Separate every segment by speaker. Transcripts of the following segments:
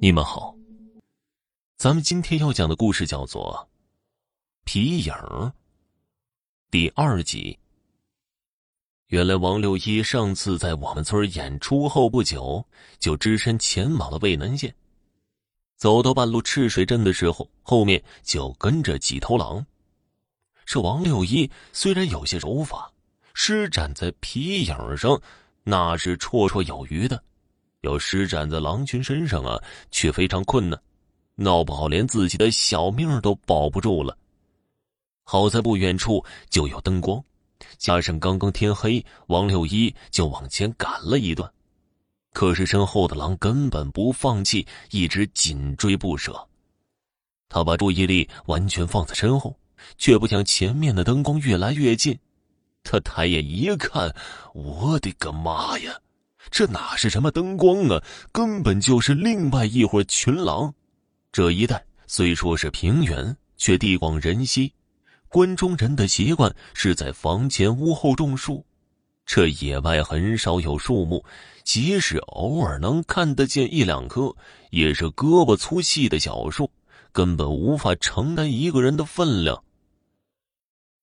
Speaker 1: 你们好，咱们今天要讲的故事叫做《皮影》第二集。原来王六一上次在我们村演出后不久，就只身前往了渭南县。走到半路赤水镇的时候，后面就跟着几头狼。这王六一虽然有些手法，施展在皮影上那是绰绰有余的。要施展在狼群身上啊，却非常困难，闹不好连自己的小命都保不住了。好在不远处就有灯光，加上刚刚天黑，王六一就往前赶了一段。可是身后的狼根本不放弃，一直紧追不舍。他把注意力完全放在身后，却不想前面的灯光越来越近。他抬眼一看，我的个妈呀！这哪是什么灯光啊？根本就是另外一伙群狼。这一带虽说是平原，却地广人稀。关中人的习惯是在房前屋后种树，这野外很少有树木，即使偶尔能看得见一两棵，也是胳膊粗细的小树，根本无法承担一个人的分量。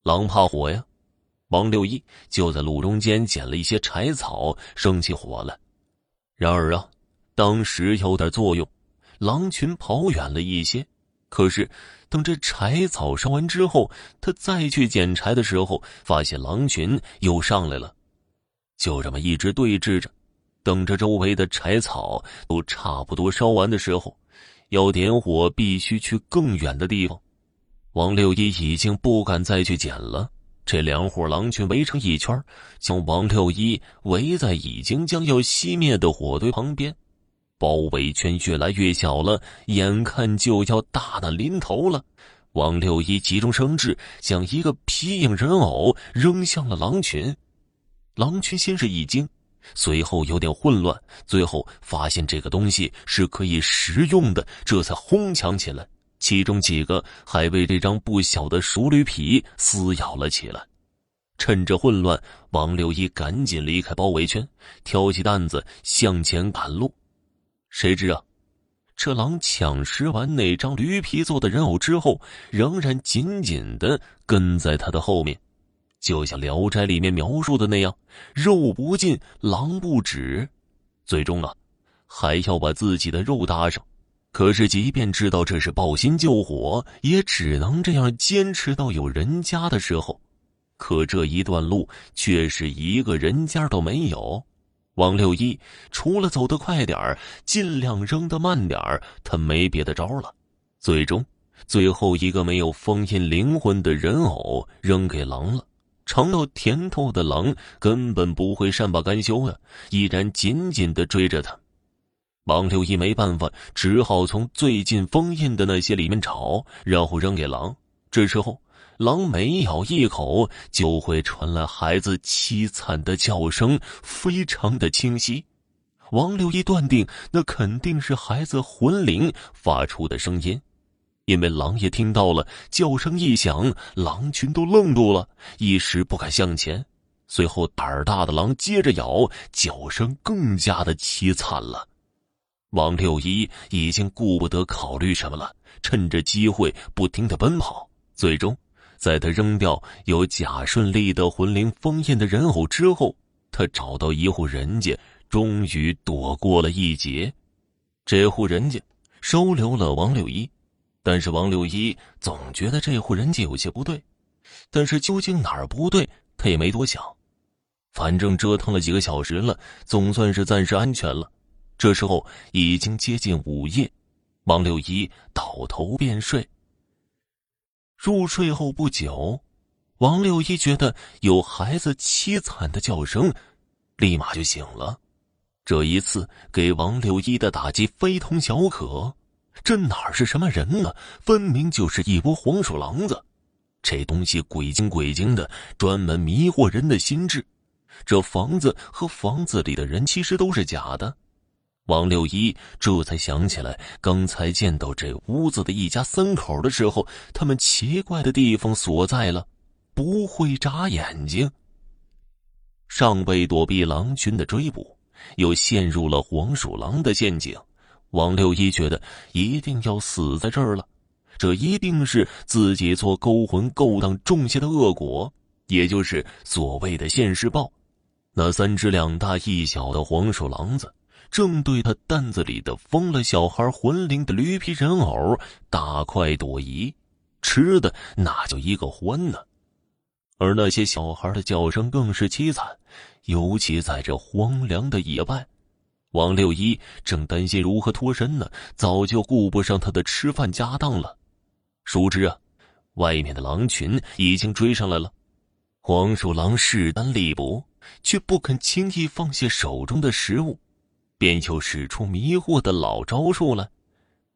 Speaker 1: 狼怕火呀。王六一就在路中间捡了一些柴草，生起火来。然而啊，当时有点作用，狼群跑远了一些。可是等这柴草烧完之后，他再去捡柴的时候，发现狼群又上来了。就这么一直对峙着，等着周围的柴草都差不多烧完的时候，要点火必须去更远的地方。王六一已经不敢再去捡了。这两伙狼群围成一圈，将王六一围在已经将要熄灭的火堆旁边，包围圈越来越小了，眼看就要大难临头了。王六一急中生智，将一个皮影人偶扔向了狼群。狼群先是一惊，随后有点混乱，最后发现这个东西是可以食用的，这才哄抢起来。其中几个还为这张不小的熟驴皮撕咬了起来。趁着混乱，王六一赶紧离开包围圈，挑起担子向前赶路。谁知啊，这狼抢食完那张驴皮做的人偶之后，仍然紧紧的跟在他的后面，就像《聊斋》里面描述的那样，肉不尽，狼不止，最终啊，还要把自己的肉搭上。可是，即便知道这是抱薪救火，也只能这样坚持到有人家的时候。可这一段路却是一个人家都没有。王六一除了走得快点儿，尽量扔得慢点儿，他没别的招了。最终，最后一个没有封印灵魂的人偶扔给狼了。尝到甜头的狼根本不会善罢甘休啊，依然紧紧的追着他。王六一没办法，只好从最近封印的那些里面找，然后扔给狼。这时候，狼每咬一口，就会传来孩子凄惨的叫声，非常的清晰。王六一断定，那肯定是孩子魂灵发出的声音，因为狼也听到了叫声一响，狼群都愣住了，一时不敢向前。随后，胆儿大的狼接着咬，叫声更加的凄惨了。王六一已经顾不得考虑什么了，趁着机会不停的奔跑。最终，在他扔掉有贾顺利的魂灵封印的人偶之后，他找到一户人家，终于躲过了一劫。这户人家收留了王六一，但是王六一总觉得这户人家有些不对。但是究竟哪儿不对，他也没多想。反正折腾了几个小时了，总算是暂时安全了。这时候已经接近午夜，王六一倒头便睡。入睡后不久，王六一觉得有孩子凄惨的叫声，立马就醒了。这一次给王六一的打击非同小可，这哪是什么人呢？分明就是一窝黄鼠狼子！这东西鬼精鬼精的，专门迷惑人的心智。这房子和房子里的人其实都是假的。王六一这才想起来，刚才见到这屋子的一家三口的时候，他们奇怪的地方所在了，不会眨眼睛。尚未躲避狼群的追捕，又陷入了黄鼠狼的陷阱。王六一觉得一定要死在这儿了，这一定是自己做勾魂勾当种下的恶果，也就是所谓的现世报。那三只两大一小的黄鼠狼子，正对他担子里的封了小孩魂灵的驴皮人偶大快朵颐，吃的那叫一个欢呢。而那些小孩的叫声更是凄惨，尤其在这荒凉的野外。王六一正担心如何脱身呢，早就顾不上他的吃饭家当了。殊知啊，外面的狼群已经追上来了。黄鼠狼势单力薄，却不肯轻易放下手中的食物，便又使出迷惑的老招数了。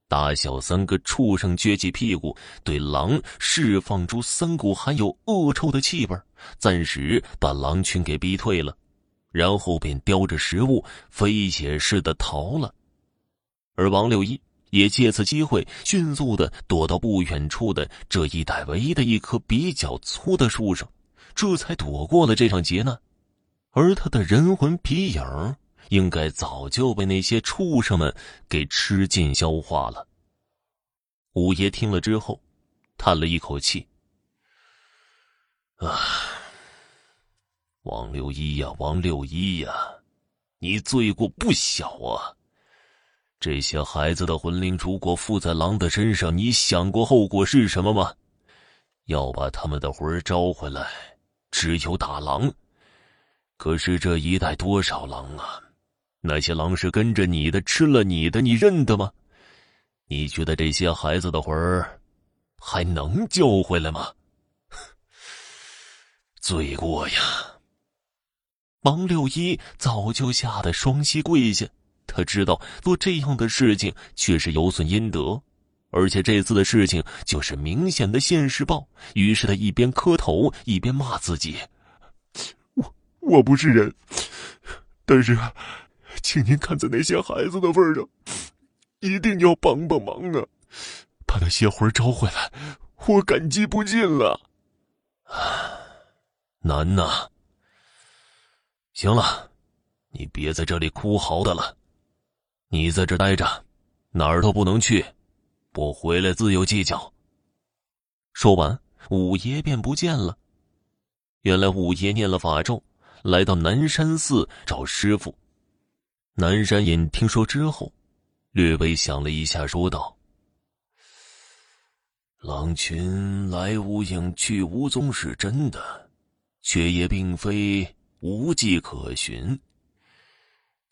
Speaker 1: 大小三个畜生撅起屁股，对狼释放出三股含有恶臭的气味，暂时把狼群给逼退了。然后便叼着食物飞血似的逃了，而王六一也借此机会迅速的躲到不远处的这一带唯一的一棵比较粗的树上，这才躲过了这场劫难。而他的人魂皮影应该早就被那些畜生们给吃尽消化了。五爷听了之后，叹了一口气：“啊。”王六一呀，王六一呀，你罪过不小啊！这些孩子的魂灵如果附在狼的身上，你想过后果是什么吗？要把他们的魂招回来，只有打狼。可是这一带多少狼啊？那些狼是跟着你的，吃了你的，你认得吗？你觉得这些孩子的魂儿还能救回来吗？罪过呀！王六一早就吓得双膝跪下，他知道做这样的事情却是有损阴德，而且这次的事情就是明显的现世报。于是他一边磕头一边骂自己：“
Speaker 2: 我我不是人，但是，请您看在那些孩子的份上，一定要帮帮忙啊，把那些魂招回来，我感激不尽了。”
Speaker 1: 难呐。行了，你别在这里哭嚎的了，你在这待着，哪儿都不能去，不回来自有计较。说完，五爷便不见了。原来五爷念了法咒，来到南山寺找师傅。南山隐听说之后，略微想了一下，说道：“狼群来无影去无踪是真的，却也并非。”无迹可寻。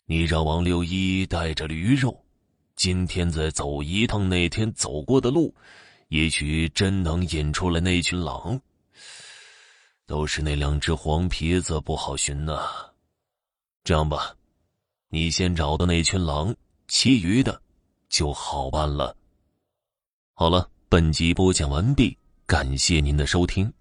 Speaker 1: 你让王六一带着驴肉，今天再走一趟那天走过的路，也许真能引出来那群狼。都是那两只黄皮子不好寻呐。这样吧，你先找到那群狼，其余的就好办了。好了，本集播讲完毕，感谢您的收听。